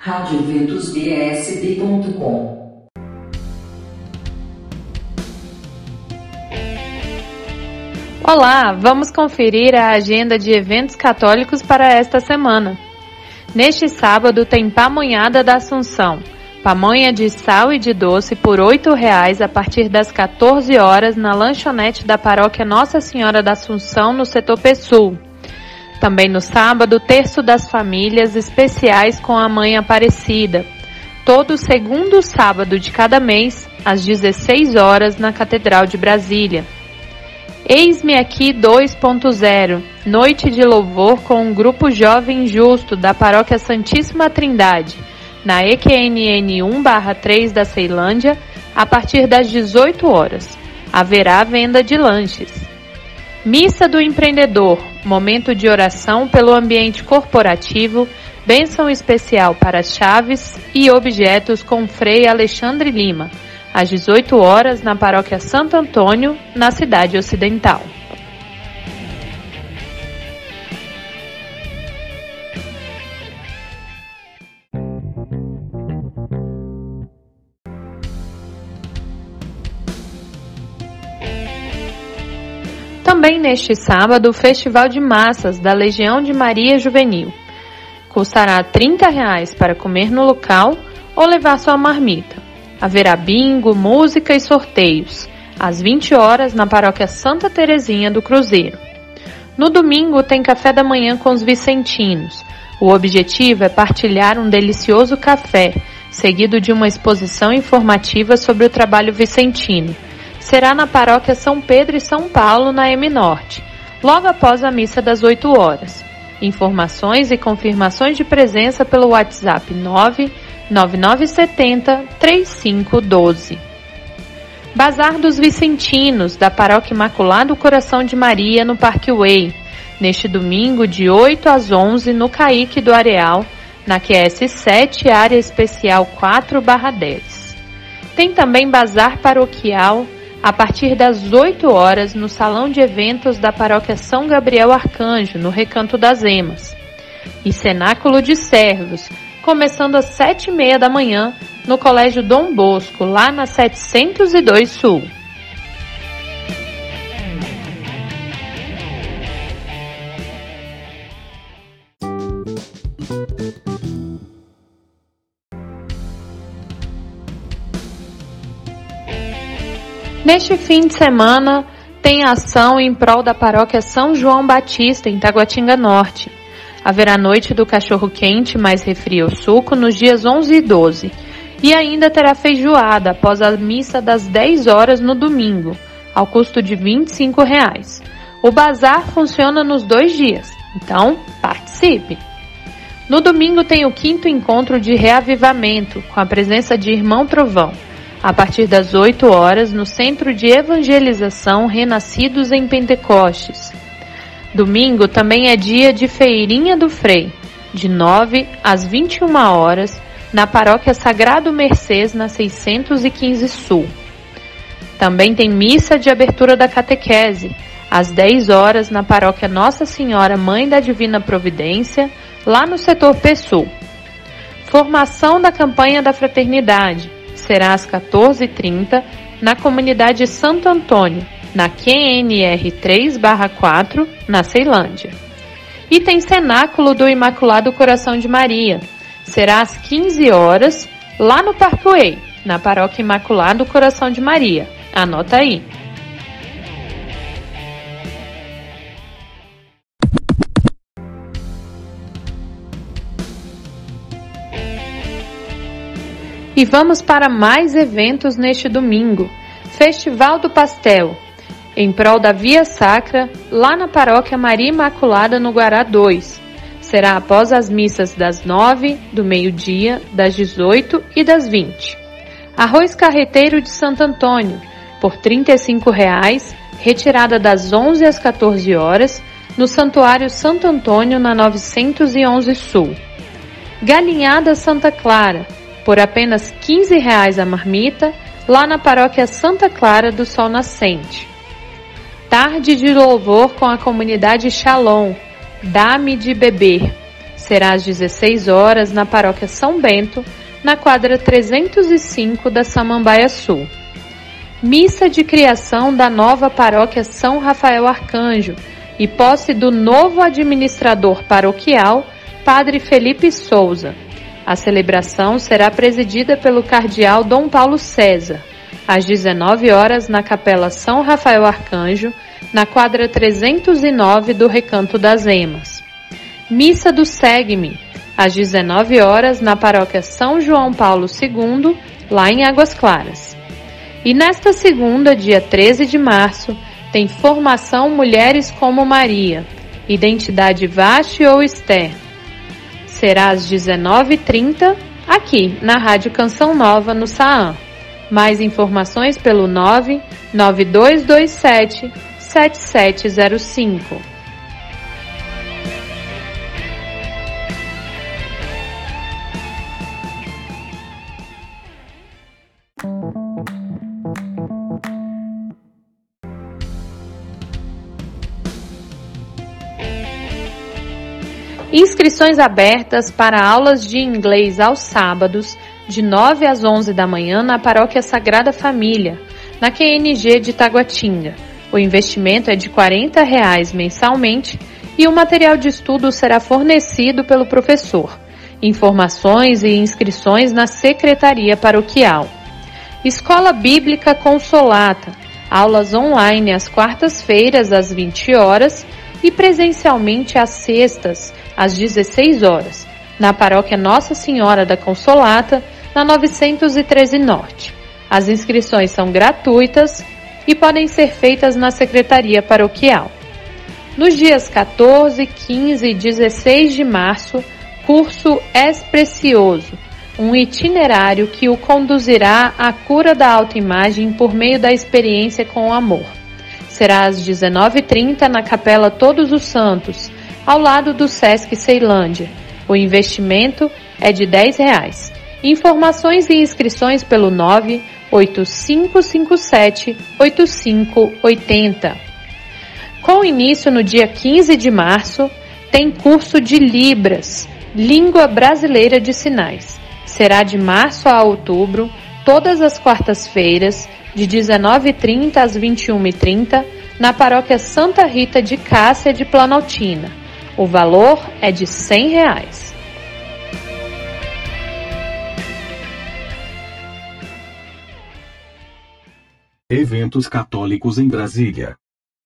radioventusbsb.com Olá, vamos conferir a agenda de eventos católicos para esta semana. Neste sábado tem Pamonhada da Assunção, pamonha de sal e de doce por R$ reais a partir das 14 horas na lanchonete da paróquia Nossa Senhora da Assunção no setor Pessul. Também no sábado, terço das famílias especiais com a Mãe Aparecida. Todo segundo sábado de cada mês, às 16 horas, na Catedral de Brasília. Eis-me aqui 2.0, noite de louvor com um grupo jovem justo da Paróquia Santíssima Trindade, na EQNN 1/3 da Ceilândia, a partir das 18 horas. Haverá venda de lanches. Missa do Empreendedor, momento de oração pelo ambiente corporativo, bênção especial para chaves e objetos com Frei Alexandre Lima, às 18 horas na Paróquia Santo Antônio, na cidade ocidental. Também neste sábado, o Festival de Massas da Legião de Maria Juvenil. Custará 30 reais para comer no local ou levar sua marmita. Haverá bingo, música e sorteios, às 20 horas na paróquia Santa Terezinha do Cruzeiro. No domingo tem café da manhã com os vicentinos. O objetivo é partilhar um delicioso café, seguido de uma exposição informativa sobre o trabalho vicentino será na paróquia São Pedro e São Paulo, na M Norte, logo após a missa das 8 horas. Informações e confirmações de presença pelo WhatsApp 99970 3512. Bazar dos Vicentinos, da Paróquia Imaculado Coração de Maria, no Parque Way, neste domingo de 8 às 11 no Caique do Areal, na QS 7, área especial 4/10. Tem também bazar paroquial a partir das 8 horas no Salão de Eventos da Paróquia São Gabriel Arcanjo, no Recanto das Emas. E Cenáculo de Servos, começando às 7 e meia da manhã no Colégio Dom Bosco, lá na 702 Sul. Neste fim de semana, tem ação em prol da paróquia São João Batista, em Taguatinga Norte. Haverá noite do cachorro quente mais refri ou suco nos dias 11 e 12. E ainda terá feijoada após a missa das 10 horas no domingo, ao custo de 25 reais. O bazar funciona nos dois dias, então participe! No domingo tem o quinto encontro de reavivamento, com a presença de Irmão Trovão a partir das 8 horas, no Centro de Evangelização Renascidos em Pentecostes. Domingo também é dia de Feirinha do Frei, de 9 às 21 horas, na Paróquia Sagrado Mercês, na 615 Sul. Também tem missa de abertura da catequese, às 10 horas, na Paróquia Nossa Senhora Mãe da Divina Providência, lá no setor Pessul. Formação da campanha da fraternidade, será às 14h30 na comunidade Santo Antônio, na QNR 3/4, na Ceilândia. E tem cenáculo do Imaculado Coração de Maria. Será às 15 horas lá no Parkway, na Paróquia Imaculado Coração de Maria. Anota aí. E vamos para mais eventos neste domingo. Festival do Pastel, em prol da Via Sacra, lá na Paróquia Maria Imaculada, no Guará 2. Será após as missas das 9, do meio-dia, das 18 e das 20. Arroz carreteiro de Santo Antônio, por 35 reais, retirada das 11 às 14 horas, no Santuário Santo Antônio, na 911 Sul. Galinhada Santa Clara, por apenas 15 reais a marmita, lá na paróquia Santa Clara do Sol Nascente. Tarde de louvor com a comunidade Shalom, Dá-me de beber. Será às 16 horas na paróquia São Bento, na quadra 305 da Samambaia Sul. Missa de criação da nova paróquia São Rafael Arcanjo e posse do novo administrador paroquial, Padre Felipe Souza. A celebração será presidida pelo cardeal Dom Paulo César, às 19 horas na Capela São Rafael Arcanjo, na quadra 309 do Recanto das Emas. Missa do Segue-me, às 19 horas na Paróquia São João Paulo II, lá em Águas Claras. E nesta segunda, dia 13 de março, tem formação Mulheres como Maria, Identidade Vaste ou Esther. Será às 19h30, aqui na Rádio Canção Nova, no Saam. Mais informações pelo 99227 7705. Inscrições abertas para aulas de inglês aos sábados, de 9 às 11 da manhã, na Paróquia Sagrada Família, na QNG de Taguatinga. O investimento é de 40 reais mensalmente e o material de estudo será fornecido pelo professor. Informações e inscrições na Secretaria Paroquial. Escola Bíblica Consolata. Aulas online às quartas-feiras às 20 horas e presencialmente às sextas às 16 horas, na paróquia Nossa Senhora da Consolata, na 913 Norte. As inscrições são gratuitas e podem ser feitas na Secretaria Paroquial. Nos dias 14, 15 e 16 de março, curso És Precioso, um itinerário que o conduzirá à cura da autoimagem por meio da experiência com o amor. Será às 19h30 na Capela Todos os Santos, ao lado do Sesc Ceilândia. O investimento é de 10 reais. Informações e inscrições pelo 98557 8580. Com início no dia 15 de março, tem curso de Libras, Língua Brasileira de Sinais. Será de março a outubro, todas as quartas-feiras, de 19h30 às 21h30, na paróquia Santa Rita de Cássia de Planaltina. O valor é de R$ reais. Eventos católicos em Brasília.